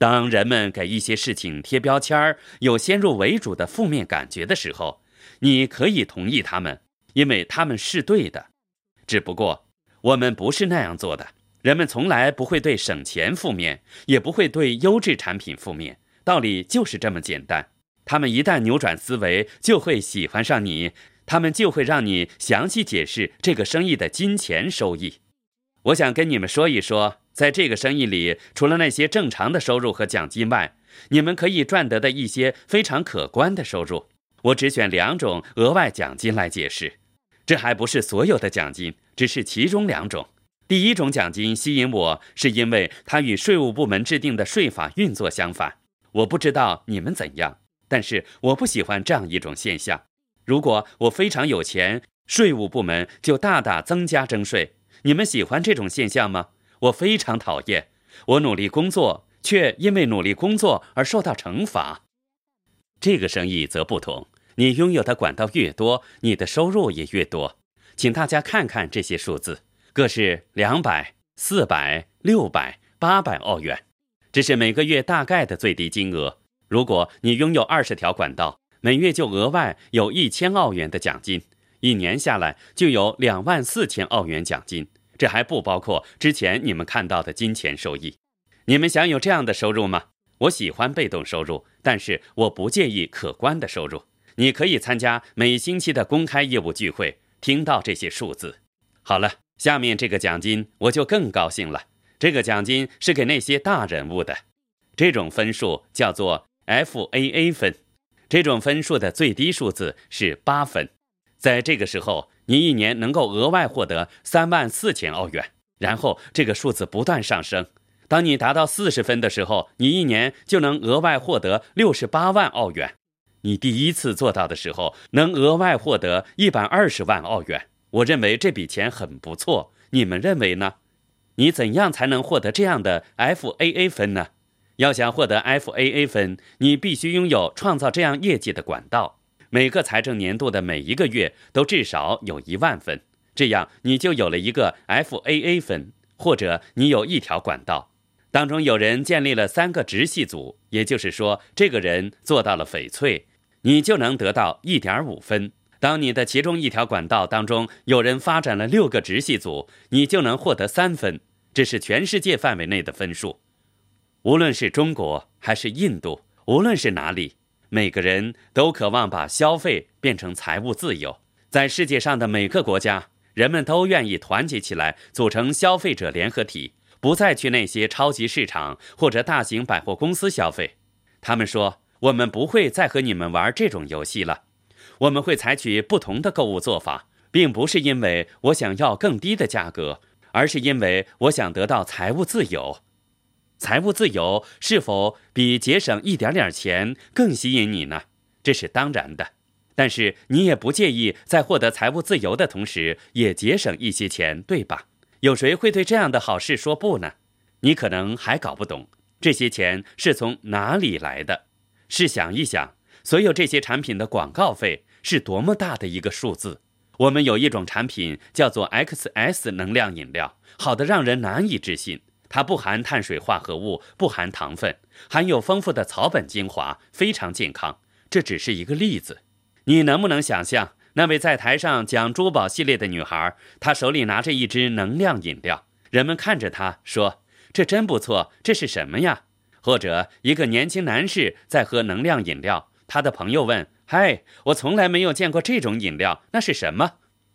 当人们给一些事情贴标签儿，有先入为主的负面感觉的时候，你可以同意他们，因为他们是对的。只不过我们不是那样做的。人们从来不会对省钱负面，也不会对优质产品负面。道理就是这么简单。他们一旦扭转思维，就会喜欢上你，他们就会让你详细解释这个生意的金钱收益。我想跟你们说一说。在这个生意里，除了那些正常的收入和奖金外，你们可以赚得的一些非常可观的收入。我只选两种额外奖金来解释，这还不是所有的奖金，只是其中两种。第一种奖金吸引我，是因为它与税务部门制定的税法运作相反。我不知道你们怎样，但是我不喜欢这样一种现象。如果我非常有钱，税务部门就大大增加征税。你们喜欢这种现象吗？我非常讨厌，我努力工作，却因为努力工作而受到惩罚。这个生意则不同，你拥有的管道越多，你的收入也越多。请大家看看这些数字，各是两百、四百、六百、八百澳元，这是每个月大概的最低金额。如果你拥有二十条管道，每月就额外有一千澳元的奖金，一年下来就有两万四千澳元奖金。这还不包括之前你们看到的金钱收益。你们想有这样的收入吗？我喜欢被动收入，但是我不介意可观的收入。你可以参加每星期的公开业务聚会，听到这些数字。好了，下面这个奖金我就更高兴了。这个奖金是给那些大人物的，这种分数叫做 FAA 分。这种分数的最低数字是八分。在这个时候。你一年能够额外获得三万四千澳元，然后这个数字不断上升。当你达到四十分的时候，你一年就能额外获得六十八万澳元。你第一次做到的时候，能额外获得一百二十万澳元。我认为这笔钱很不错，你们认为呢？你怎样才能获得这样的 FAA 分呢？要想获得 FAA 分，你必须拥有创造这样业绩的管道。每个财政年度的每一个月都至少有一万分，这样你就有了一个 FAA 分，或者你有一条管道，当中有人建立了三个直系组，也就是说，这个人做到了翡翠，你就能得到一点五分。当你的其中一条管道当中有人发展了六个直系组，你就能获得三分。这是全世界范围内的分数，无论是中国还是印度，无论是哪里。每个人都渴望把消费变成财务自由。在世界上的每个国家，人们都愿意团结起来，组成消费者联合体，不再去那些超级市场或者大型百货公司消费。他们说：“我们不会再和你们玩这种游戏了，我们会采取不同的购物做法，并不是因为我想要更低的价格，而是因为我想得到财务自由。”财务自由是否比节省一点点钱更吸引你呢？这是当然的，但是你也不介意在获得财务自由的同时也节省一些钱，对吧？有谁会对这样的好事说不呢？你可能还搞不懂这些钱是从哪里来的。试想一想，所有这些产品的广告费是多么大的一个数字。我们有一种产品叫做 XS 能量饮料，好的让人难以置信。它不含碳水化合物，不含糖分，含有丰富的草本精华，非常健康。这只是一个例子。你能不能想象那位在台上讲珠宝系列的女孩？她手里拿着一支能量饮料，人们看着她说：“这真不错，这是什么呀？”或者一个年轻男士在喝能量饮料，他的朋友问：“嗨，我从来没有见过这种饮料，那是什么？”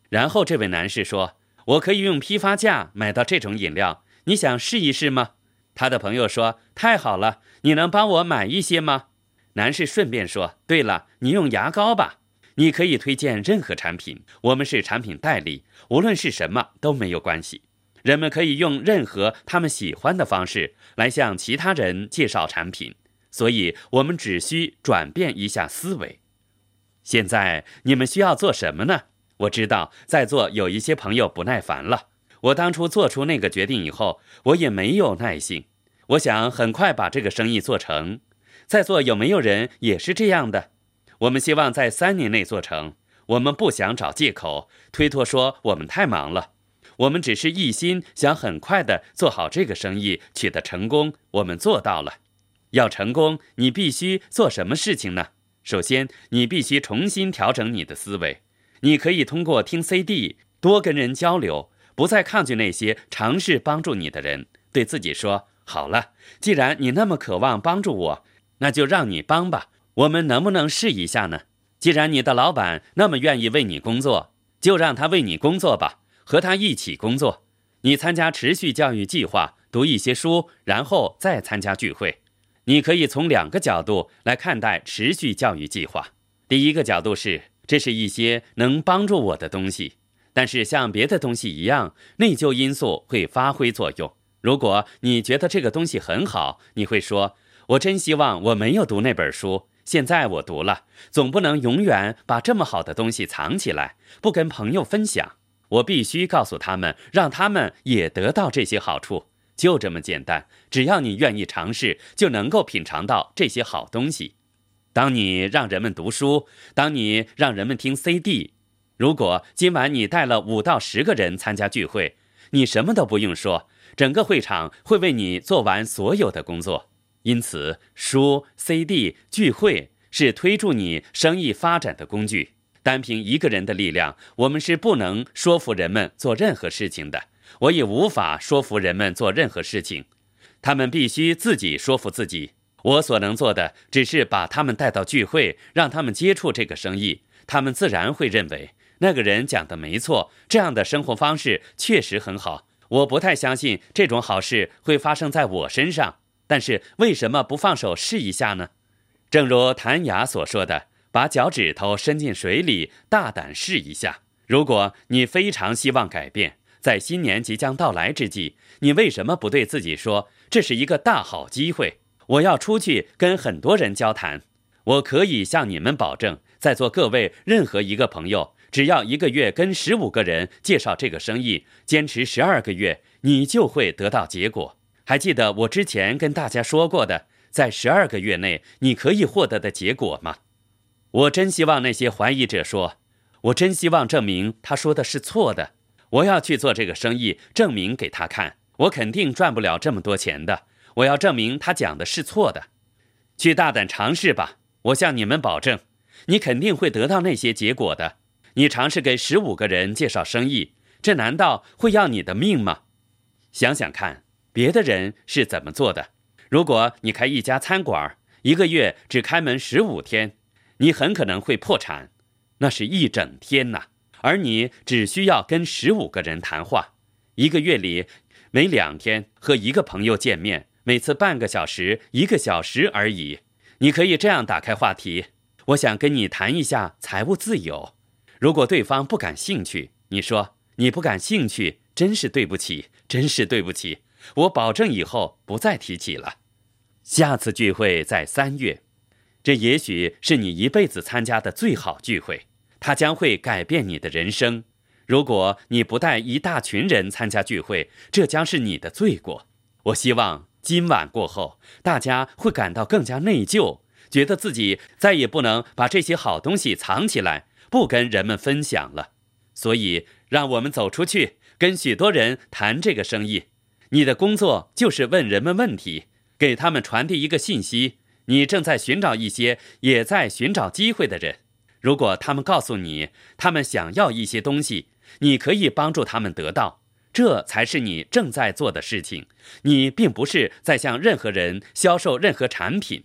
然后这位男士说：“我可以用批发价买到这种饮料。”你想试一试吗？他的朋友说：“太好了，你能帮我买一些吗？”男士顺便说：“对了，你用牙膏吧。你可以推荐任何产品，我们是产品代理，无论是什么都没有关系。人们可以用任何他们喜欢的方式来向其他人介绍产品，所以我们只需转变一下思维。现在你们需要做什么呢？我知道在座有一些朋友不耐烦了。”我当初做出那个决定以后，我也没有耐性。我想很快把这个生意做成。在座有没有人也是这样的？我们希望在三年内做成。我们不想找借口推脱说我们太忙了。我们只是一心想很快的做好这个生意，取得成功。我们做到了。要成功，你必须做什么事情呢？首先，你必须重新调整你的思维。你可以通过听 CD，多跟人交流，不再抗拒那些尝试帮助你的人。对自己说：“好了，既然你那么渴望帮助我，那就让你帮吧。我们能不能试一下呢？既然你的老板那么愿意为你工作，就让他为你工作吧，和他一起工作。你参加持续教育计划，读一些书，然后再参加聚会。”你可以从两个角度来看待持续教育计划。第一个角度是，这是一些能帮助我的东西，但是像别的东西一样，内疚因素会发挥作用。如果你觉得这个东西很好，你会说：“我真希望我没有读那本书，现在我读了。总不能永远把这么好的东西藏起来，不跟朋友分享。我必须告诉他们，让他们也得到这些好处。”就这么简单，只要你愿意尝试，就能够品尝到这些好东西。当你让人们读书，当你让人们听 CD，如果今晚你带了五到十个人参加聚会，你什么都不用说，整个会场会为你做完所有的工作。因此，书、CD、聚会是推助你生意发展的工具。单凭一个人的力量，我们是不能说服人们做任何事情的。我也无法说服人们做任何事情，他们必须自己说服自己。我所能做的只是把他们带到聚会，让他们接触这个生意，他们自然会认为那个人讲的没错。这样的生活方式确实很好。我不太相信这种好事会发生在我身上，但是为什么不放手试一下呢？正如谭雅所说的：“把脚趾头伸进水里，大胆试一下。”如果你非常希望改变。在新年即将到来之际，你为什么不对自己说这是一个大好机会？我要出去跟很多人交谈。我可以向你们保证，在座各位任何一个朋友，只要一个月跟十五个人介绍这个生意，坚持十二个月，你就会得到结果。还记得我之前跟大家说过的，在十二个月内你可以获得的结果吗？我真希望那些怀疑者说，我真希望证明他说的是错的。我要去做这个生意，证明给他看，我肯定赚不了这么多钱的。我要证明他讲的是错的，去大胆尝试吧！我向你们保证，你肯定会得到那些结果的。你尝试给十五个人介绍生意，这难道会要你的命吗？想想看，别的人是怎么做的。如果你开一家餐馆，一个月只开门十五天，你很可能会破产，那是一整天呐。而你只需要跟十五个人谈话，一个月里每两天和一个朋友见面，每次半个小时、一个小时而已。你可以这样打开话题：“我想跟你谈一下财务自由。”如果对方不感兴趣，你说：“你不感兴趣，真是对不起，真是对不起。”我保证以后不再提起了。下次聚会在三月，这也许是你一辈子参加的最好聚会。它将会改变你的人生。如果你不带一大群人参加聚会，这将是你的罪过。我希望今晚过后，大家会感到更加内疚，觉得自己再也不能把这些好东西藏起来，不跟人们分享了。所以，让我们走出去，跟许多人谈这个生意。你的工作就是问人们问题，给他们传递一个信息：你正在寻找一些也在寻找机会的人。如果他们告诉你他们想要一些东西，你可以帮助他们得到，这才是你正在做的事情。你并不是在向任何人销售任何产品。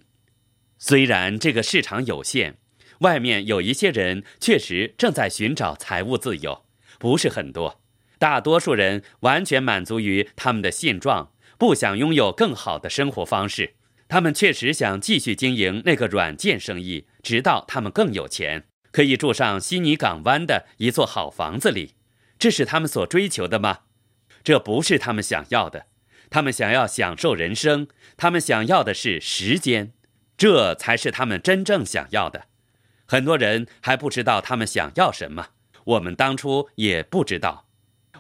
虽然这个市场有限，外面有一些人确实正在寻找财务自由，不是很多。大多数人完全满足于他们的现状，不想拥有更好的生活方式。他们确实想继续经营那个软件生意，直到他们更有钱。可以住上悉尼港湾的一座好房子里，这是他们所追求的吗？这不是他们想要的。他们想要享受人生，他们想要的是时间，这才是他们真正想要的。很多人还不知道他们想要什么，我们当初也不知道，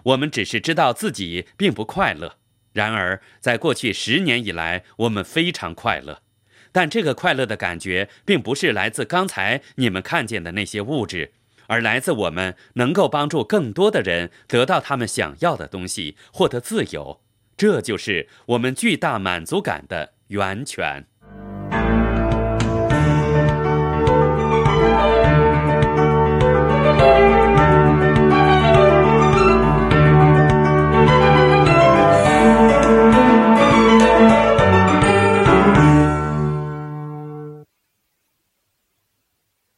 我们只是知道自己并不快乐。然而，在过去十年以来，我们非常快乐。但这个快乐的感觉，并不是来自刚才你们看见的那些物质，而来自我们能够帮助更多的人得到他们想要的东西，获得自由。这就是我们巨大满足感的源泉。